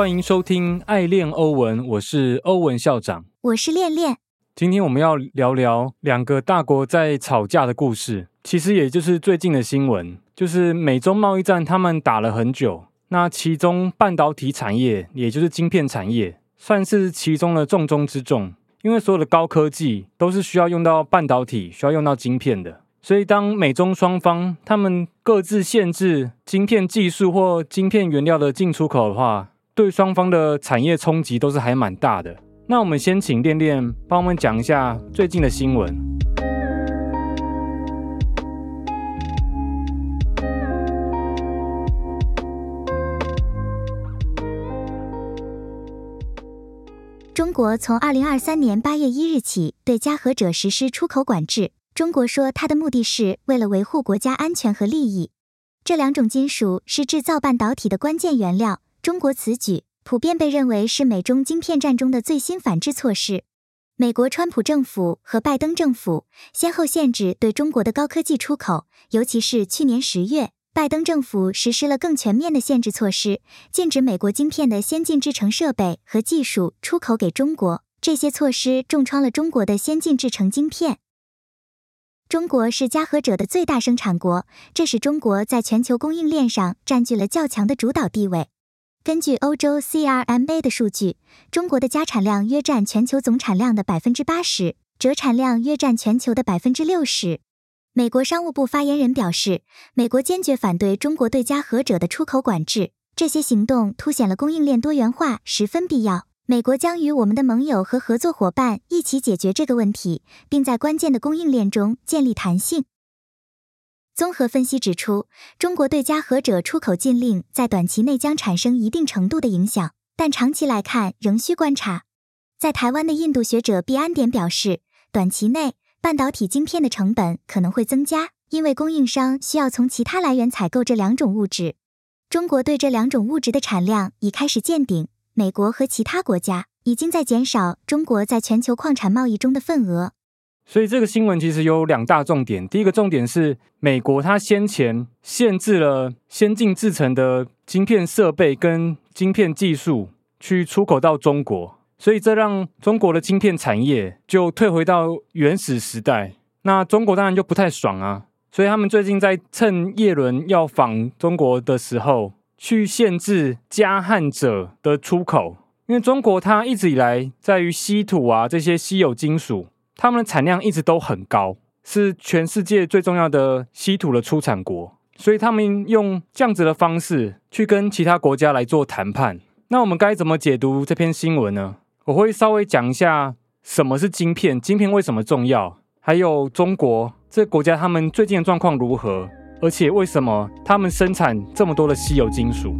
欢迎收听《爱恋欧文》，我是欧文校长。我是恋恋。今天我们要聊聊两个大国在吵架的故事，其实也就是最近的新闻，就是美中贸易战，他们打了很久。那其中半导体产业，也就是晶片产业，算是其中的重中之重，因为所有的高科技都是需要用到半导体，需要用到晶片的。所以，当美中双方他们各自限制晶片技术或晶片原料的进出口的话，对双方的产业冲击都是还蛮大的。那我们先请恋恋帮我们讲一下最近的新闻。中国从二零二三年八月一日起对加和者实施出口管制。中国说，它的目的是为了维护国家安全和利益。这两种金属是制造半导体的关键原料。中国此举普遍被认为是美中晶片战中的最新反制措施。美国川普政府和拜登政府先后限制对中国的高科技出口，尤其是去年十月，拜登政府实施了更全面的限制措施，禁止美国晶片的先进制程设备和技术出口给中国。这些措施重创了中国的先进制程晶片。中国是嘉禾者的最大生产国，这使中国在全球供应链上占据了较强的主导地位。根据欧洲 CRMA 的数据，中国的家产量约占全球总产量的百分之八十，折产量约占全球的百分之六十。美国商务部发言人表示，美国坚决反对中国对嘉禾者的出口管制，这些行动凸显了供应链多元化十分必要。美国将与我们的盟友和合作伙伴一起解决这个问题，并在关键的供应链中建立弹性。综合分析指出，中国对加和者出口禁令在短期内将产生一定程度的影响，但长期来看仍需观察。在台湾的印度学者毕安典表示，短期内半导体晶片的成本可能会增加，因为供应商需要从其他来源采购这两种物质。中国对这两种物质的产量已开始见顶。美国和其他国家已经在减少中国在全球矿产贸易中的份额，所以这个新闻其实有两大重点。第一个重点是，美国它先前限制了先进制成的晶片设备跟晶片技术去出口到中国，所以这让中国的晶片产业就退回到原始时代。那中国当然就不太爽啊，所以他们最近在趁叶伦要访中国的时候。去限制加焊者的出口，因为中国它一直以来在于稀土啊这些稀有金属，他们的产量一直都很高，是全世界最重要的稀土的出产国，所以他们用这样子的方式去跟其他国家来做谈判。那我们该怎么解读这篇新闻呢？我会稍微讲一下什么是晶片，晶片为什么重要，还有中国这个国家他们最近的状况如何。而且为什么他们生产这么多的稀有金属？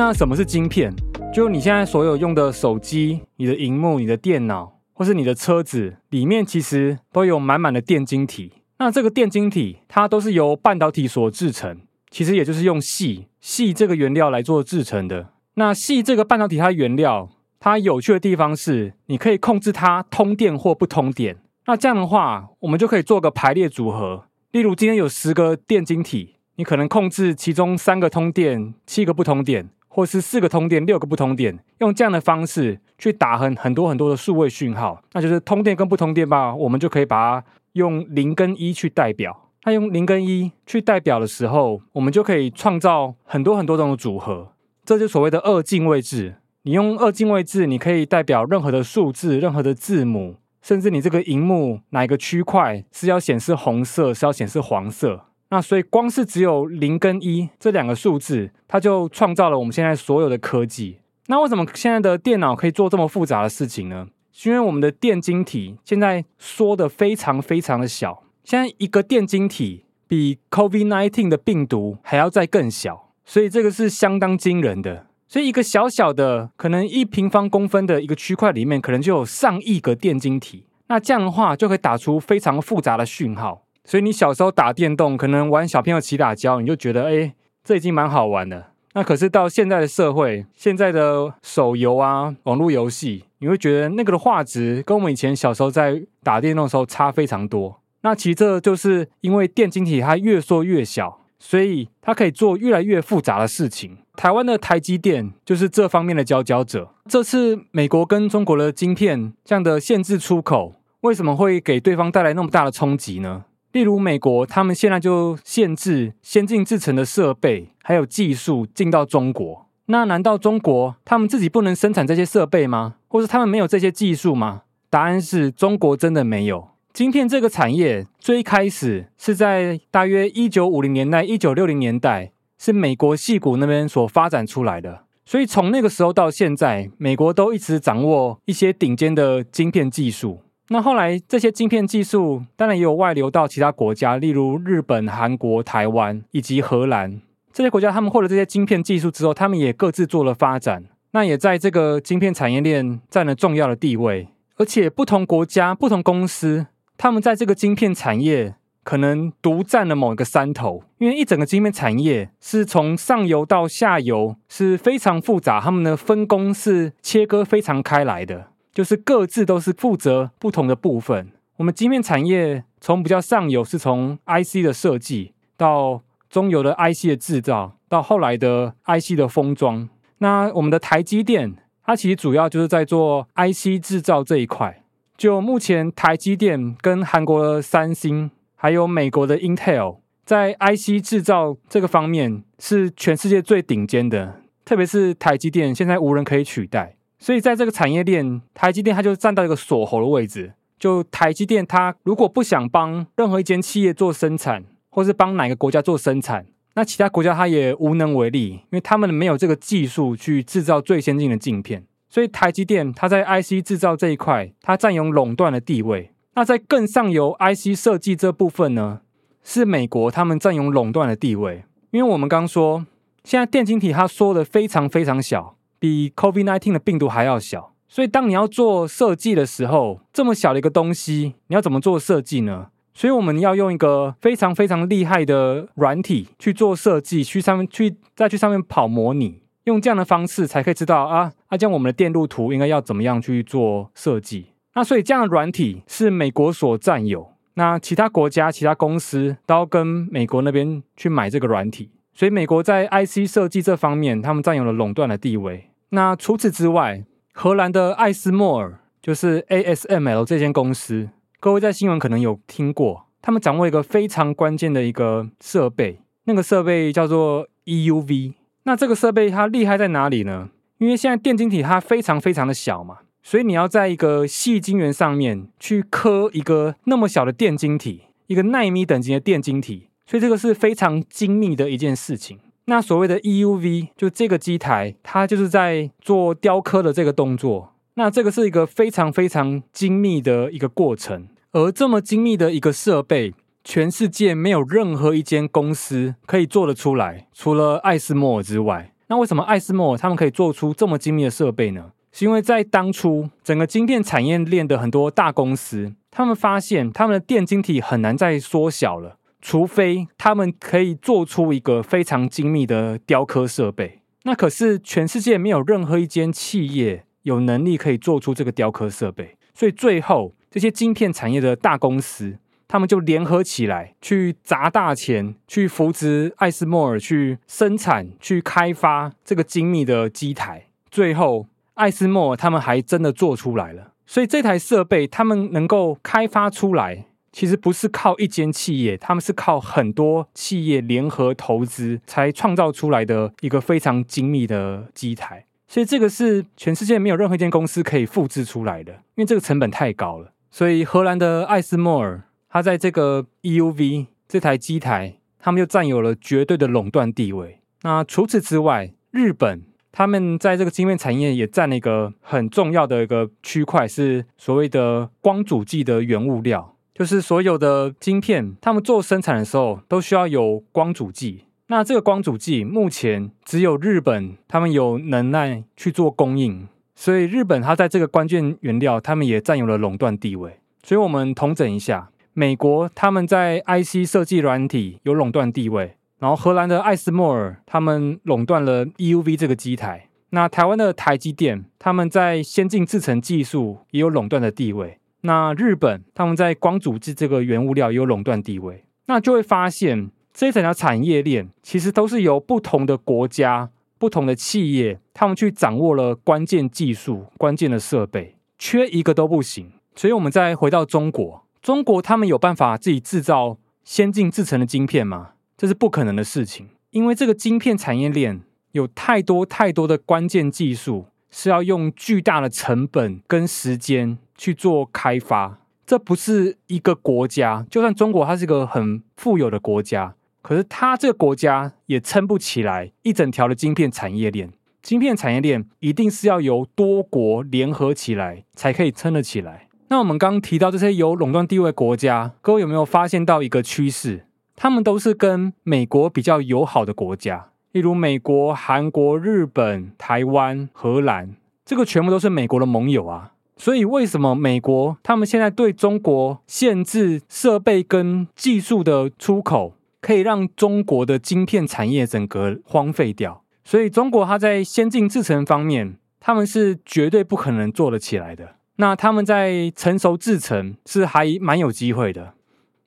那什么是晶片？就你现在所有用的手机、你的荧幕、你的电脑，或是你的车子里面，其实都有满满的电晶体。那这个电晶体它都是由半导体所制成，其实也就是用锡锡这个原料来做制成的。那锡这个半导体它原料。它有趣的地方是，你可以控制它通电或不通电。那这样的话，我们就可以做个排列组合。例如，今天有十个电晶体，你可能控制其中三个通电，七个不通电，或是四个通电，六个不通电。用这样的方式去打很很多很多的数位讯号，那就是通电跟不通电吧。我们就可以把它用零跟一去代表。那用零跟一去代表的时候，我们就可以创造很多很多种的组合。这就所谓的二进位制。你用二进位制，你可以代表任何的数字、任何的字母，甚至你这个荧幕哪一个区块是要显示红色，是要显示黄色。那所以光是只有零跟一这两个数字，它就创造了我们现在所有的科技。那为什么现在的电脑可以做这么复杂的事情呢？是因为我们的电晶体现在缩的非常非常的小。现在一个电晶体比 COVID-19 的病毒还要再更小，所以这个是相当惊人的。所以，一个小小的、可能一平方公分的一个区块里面，可能就有上亿个电晶体。那这样的话，就可以打出非常复杂的讯号。所以，你小时候打电动，可能玩小朋友起打胶，你就觉得，哎，这已经蛮好玩的。那可是到现在的社会，现在的手游啊、网络游戏，你会觉得那个的画质跟我们以前小时候在打电动的时候差非常多。那其实这就是因为电晶体它越缩越小，所以它可以做越来越复杂的事情。台湾的台积电就是这方面的佼佼者。这次美国跟中国的晶片这样的限制出口，为什么会给对方带来那么大的冲击呢？例如，美国他们现在就限制先进制成的设备还有技术进到中国。那难道中国他们自己不能生产这些设备吗？或是他们没有这些技术吗？答案是中国真的没有。晶片这个产业最开始是在大约一九五零年代、一九六零年代，是美国戏谷那边所发展出来的。所以从那个时候到现在，美国都一直掌握一些顶尖的晶片技术。那后来这些晶片技术当然也有外流到其他国家，例如日本、韩国、台湾以及荷兰这些国家。他们获得这些晶片技术之后，他们也各自做了发展，那也在这个晶片产业链占了重要的地位。而且不同国家、不同公司，他们在这个晶片产业可能独占了某一个山头，因为一整个晶片产业是从上游到下游是非常复杂，他们的分工是切割非常开来的。就是各自都是负责不同的部分。我们晶片产业从比较上游是从 IC 的设计，到中游的 IC 的制造，到后来的 IC 的封装。那我们的台积电，它其实主要就是在做 IC 制造这一块。就目前台积电跟韩国的三星，还有美国的 Intel，在 IC 制造这个方面是全世界最顶尖的。特别是台积电，现在无人可以取代。所以在这个产业链，台积电它就站到一个锁喉的位置。就台积电，它如果不想帮任何一间企业做生产，或是帮哪个国家做生产，那其他国家它也无能为力，因为他们没有这个技术去制造最先进的镜片。所以台积电它在 IC 制造这一块，它占有垄断的地位。那在更上游 IC 设计这部分呢，是美国他们占有垄断的地位。因为我们刚说，现在电晶体它缩的非常非常小。比 COVID-19 的病毒还要小，所以当你要做设计的时候，这么小的一个东西，你要怎么做设计呢？所以我们要用一个非常非常厉害的软体去做设计，去上面去再去上面跑模拟，用这样的方式才可以知道啊，啊，将我们的电路图应该要怎么样去做设计。那所以这样的软体是美国所占有，那其他国家、其他公司都要跟美国那边去买这个软体。所以美国在 IC 设计这方面，他们占有了垄断的地位。那除此之外，荷兰的艾斯莫尔就是 ASML 这间公司，各位在新闻可能有听过，他们掌握一个非常关键的一个设备，那个设备叫做 EUV。那这个设备它厉害在哪里呢？因为现在电晶体它非常非常的小嘛，所以你要在一个细晶圆上面去刻一个那么小的电晶体，一个纳米等级的电晶体。所以这个是非常精密的一件事情。那所谓的 EUV，就这个机台，它就是在做雕刻的这个动作。那这个是一个非常非常精密的一个过程。而这么精密的一个设备，全世界没有任何一间公司可以做得出来，除了艾斯莫尔之外。那为什么艾斯莫尔他们可以做出这么精密的设备呢？是因为在当初整个晶片产业链的很多大公司，他们发现他们的电晶体很难再缩小了。除非他们可以做出一个非常精密的雕刻设备，那可是全世界没有任何一间企业有能力可以做出这个雕刻设备，所以最后这些晶片产业的大公司，他们就联合起来去砸大钱，去扶植艾斯莫尔去生产、去开发这个精密的机台。最后，艾斯莫尔他们还真的做出来了，所以这台设备他们能够开发出来。其实不是靠一间企业，他们是靠很多企业联合投资才创造出来的一个非常精密的机台，所以这个是全世界没有任何一间公司可以复制出来的，因为这个成本太高了。所以荷兰的艾斯莫尔，它在这个 EUV 这台机台，他们就占有了绝对的垄断地位。那除此之外，日本他们在这个晶片产业也占了一个很重要的一个区块，是所谓的光阻剂的原物料。就是所有的晶片，他们做生产的时候都需要有光阻剂。那这个光阻剂目前只有日本他们有能耐去做供应，所以日本它在这个关键原料，他们也占有了垄断地位。所以我们统整一下，美国他们在 IC 设计软体有垄断地位，然后荷兰的艾斯莫尔他们垄断了 EUV 这个机台，那台湾的台积电他们在先进制程技术也有垄断的地位。那日本他们在光阻剂这个原物料有垄断地位，那就会发现这一整条产业链其实都是由不同的国家、不同的企业，他们去掌握了关键技术、关键的设备，缺一个都不行。所以，我们再回到中国，中国他们有办法自己制造先进制成的晶片吗？这是不可能的事情，因为这个晶片产业链有太多太多的关键技术是要用巨大的成本跟时间去做开发。这不是一个国家，就算中国它是一个很富有的国家，可是它这个国家也撑不起来一整条的晶片产业链。晶片产业链一定是要由多国联合起来才可以撑得起来。那我们刚刚提到这些有垄断地位国家，各位有没有发现到一个趋势？他们都是跟美国比较友好的国家，例如美国、韩国、日本、台湾、荷兰，这个全部都是美国的盟友啊。所以为什么美国他们现在对中国限制设备跟技术的出口，可以让中国的晶片产业整个荒废掉？所以中国它在先进制程方面，他们是绝对不可能做得起来的。那他们在成熟制程是还蛮有机会的。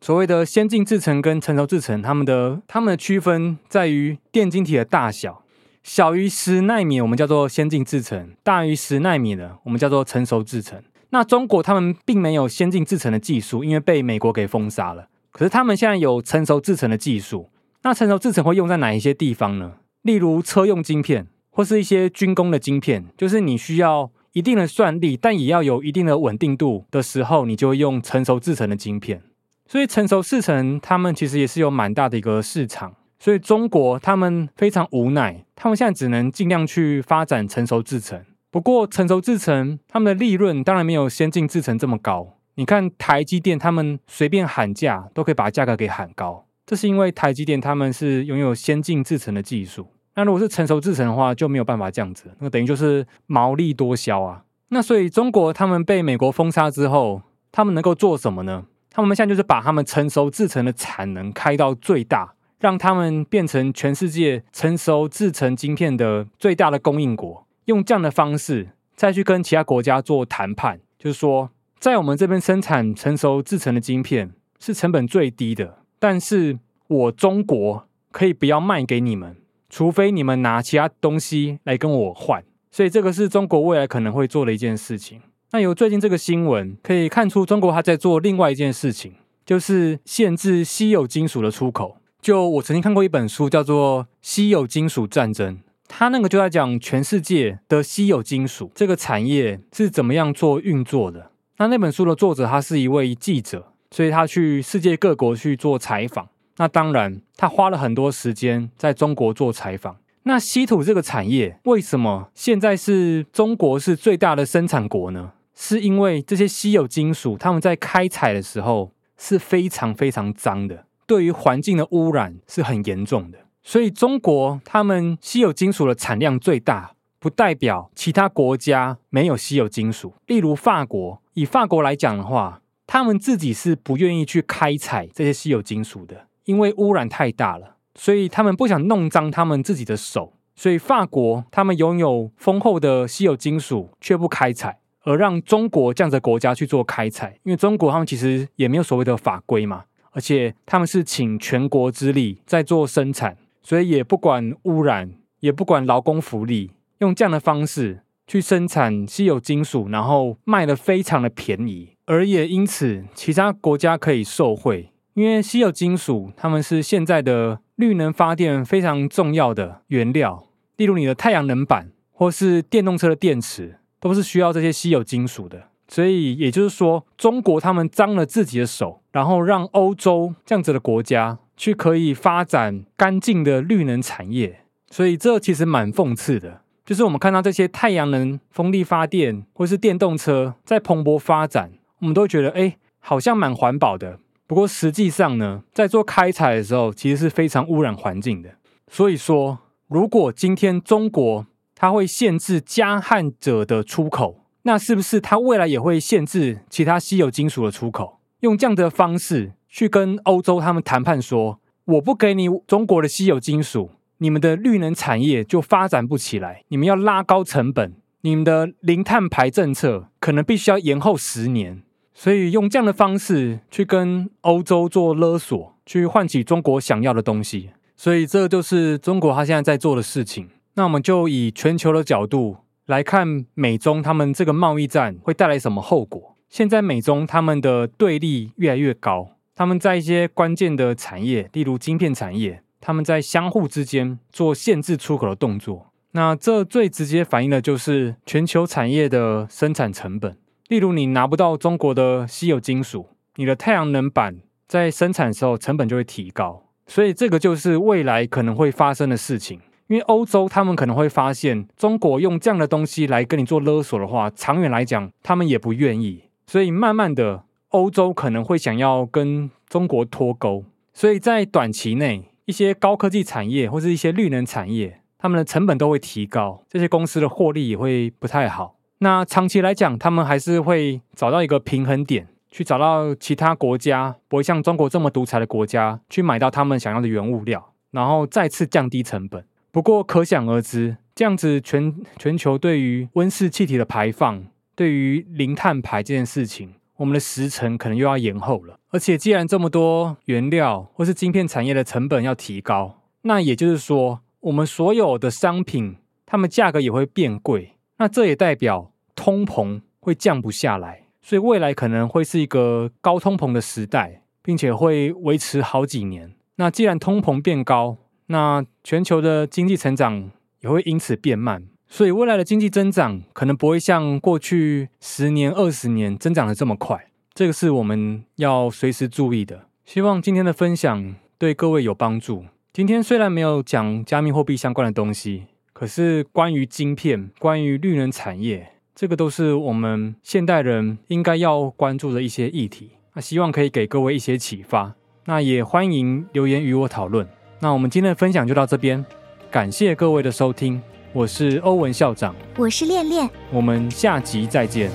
所谓的先进制程跟成熟制程，他们的他们的区分在于电晶体的大小，小于十纳米我们叫做先进制程，大于十纳米的我们叫做成熟制程。那中国他们并没有先进制程的技术，因为被美国给封杀了。可是他们现在有成熟制程的技术。那成熟制程会用在哪一些地方呢？例如车用晶片，或是一些军工的晶片，就是你需要。一定的算力，但也要有一定的稳定度的时候，你就会用成熟制成的晶片。所以成熟制成，他们其实也是有蛮大的一个市场。所以中国他们非常无奈，他们现在只能尽量去发展成熟制成。不过成熟制成他们的利润当然没有先进制成这么高。你看台积电，他们随便喊价都可以把价格给喊高，这是因为台积电他们是拥有先进制成的技术。那如果是成熟制成的话，就没有办法这样子，那等于就是毛利多销啊。那所以中国他们被美国封杀之后，他们能够做什么呢？他们现在就是把他们成熟制成的产能开到最大，让他们变成全世界成熟制成晶片的最大的供应国，用这样的方式再去跟其他国家做谈判，就是说，在我们这边生产成熟制成的晶片是成本最低的，但是我中国可以不要卖给你们。除非你们拿其他东西来跟我换，所以这个是中国未来可能会做的一件事情。那由最近这个新闻可以看出，中国还在做另外一件事情，就是限制稀有金属的出口。就我曾经看过一本书，叫做《稀有金属战争》，它那个就在讲全世界的稀有金属这个产业是怎么样做运作的。那那本书的作者他是一位记者，所以他去世界各国去做采访。那当然，他花了很多时间在中国做采访。那稀土这个产业为什么现在是中国是最大的生产国呢？是因为这些稀有金属，他们在开采的时候是非常非常脏的，对于环境的污染是很严重的。所以中国他们稀有金属的产量最大，不代表其他国家没有稀有金属。例如法国，以法国来讲的话，他们自己是不愿意去开采这些稀有金属的。因为污染太大了，所以他们不想弄脏他们自己的手，所以法国他们拥有丰厚的稀有金属，却不开采，而让中国这样的国家去做开采。因为中国他们其实也没有所谓的法规嘛，而且他们是请全国之力在做生产，所以也不管污染，也不管劳工福利，用这样的方式去生产稀有金属，然后卖的非常的便宜，而也因此其他国家可以受惠。因为稀有金属，它们是现在的绿能发电非常重要的原料。例如，你的太阳能板或是电动车的电池，都是需要这些稀有金属的。所以，也就是说，中国他们脏了自己的手，然后让欧洲这样子的国家去可以发展干净的绿能产业。所以，这其实蛮讽刺的。就是我们看到这些太阳能、风力发电或是电动车在蓬勃发展，我们都觉得，哎，好像蛮环保的。不过实际上呢，在做开采的时候，其实是非常污染环境的。所以说，如果今天中国它会限制加焊者的出口，那是不是它未来也会限制其他稀有金属的出口？用这样的方式去跟欧洲他们谈判，说我不给你中国的稀有金属，你们的绿能产业就发展不起来。你们要拉高成本，你们的零碳排政策可能必须要延后十年。所以用这样的方式去跟欧洲做勒索，去唤起中国想要的东西。所以这就是中国他现在在做的事情。那我们就以全球的角度来看美中他们这个贸易战会带来什么后果。现在美中他们的对立越来越高，他们在一些关键的产业，例如晶片产业，他们在相互之间做限制出口的动作。那这最直接反映的就是全球产业的生产成本。例如，你拿不到中国的稀有金属，你的太阳能板在生产的时候成本就会提高。所以，这个就是未来可能会发生的事情。因为欧洲他们可能会发现，中国用这样的东西来跟你做勒索的话，长远来讲，他们也不愿意。所以，慢慢的，欧洲可能会想要跟中国脱钩。所以在短期内，一些高科技产业或是一些绿能产业。他们的成本都会提高，这些公司的获利也会不太好。那长期来讲，他们还是会找到一个平衡点，去找到其他国家不会像中国这么独裁的国家，去买到他们想要的原物料，然后再次降低成本。不过可想而知，这样子全全球对于温室气体的排放，对于零碳排这件事情，我们的时程可能又要延后了。而且既然这么多原料或是晶片产业的成本要提高，那也就是说。我们所有的商品，它们价格也会变贵，那这也代表通膨会降不下来，所以未来可能会是一个高通膨的时代，并且会维持好几年。那既然通膨变高，那全球的经济成长也会因此变慢，所以未来的经济增长可能不会像过去十年、二十年增长的这么快，这个是我们要随时注意的。希望今天的分享对各位有帮助。今天虽然没有讲加密货币相关的东西，可是关于晶片、关于绿能产业，这个都是我们现代人应该要关注的一些议题。那希望可以给各位一些启发。那也欢迎留言与我讨论。那我们今天的分享就到这边，感谢各位的收听。我是欧文校长，我是恋恋，我们下集再见。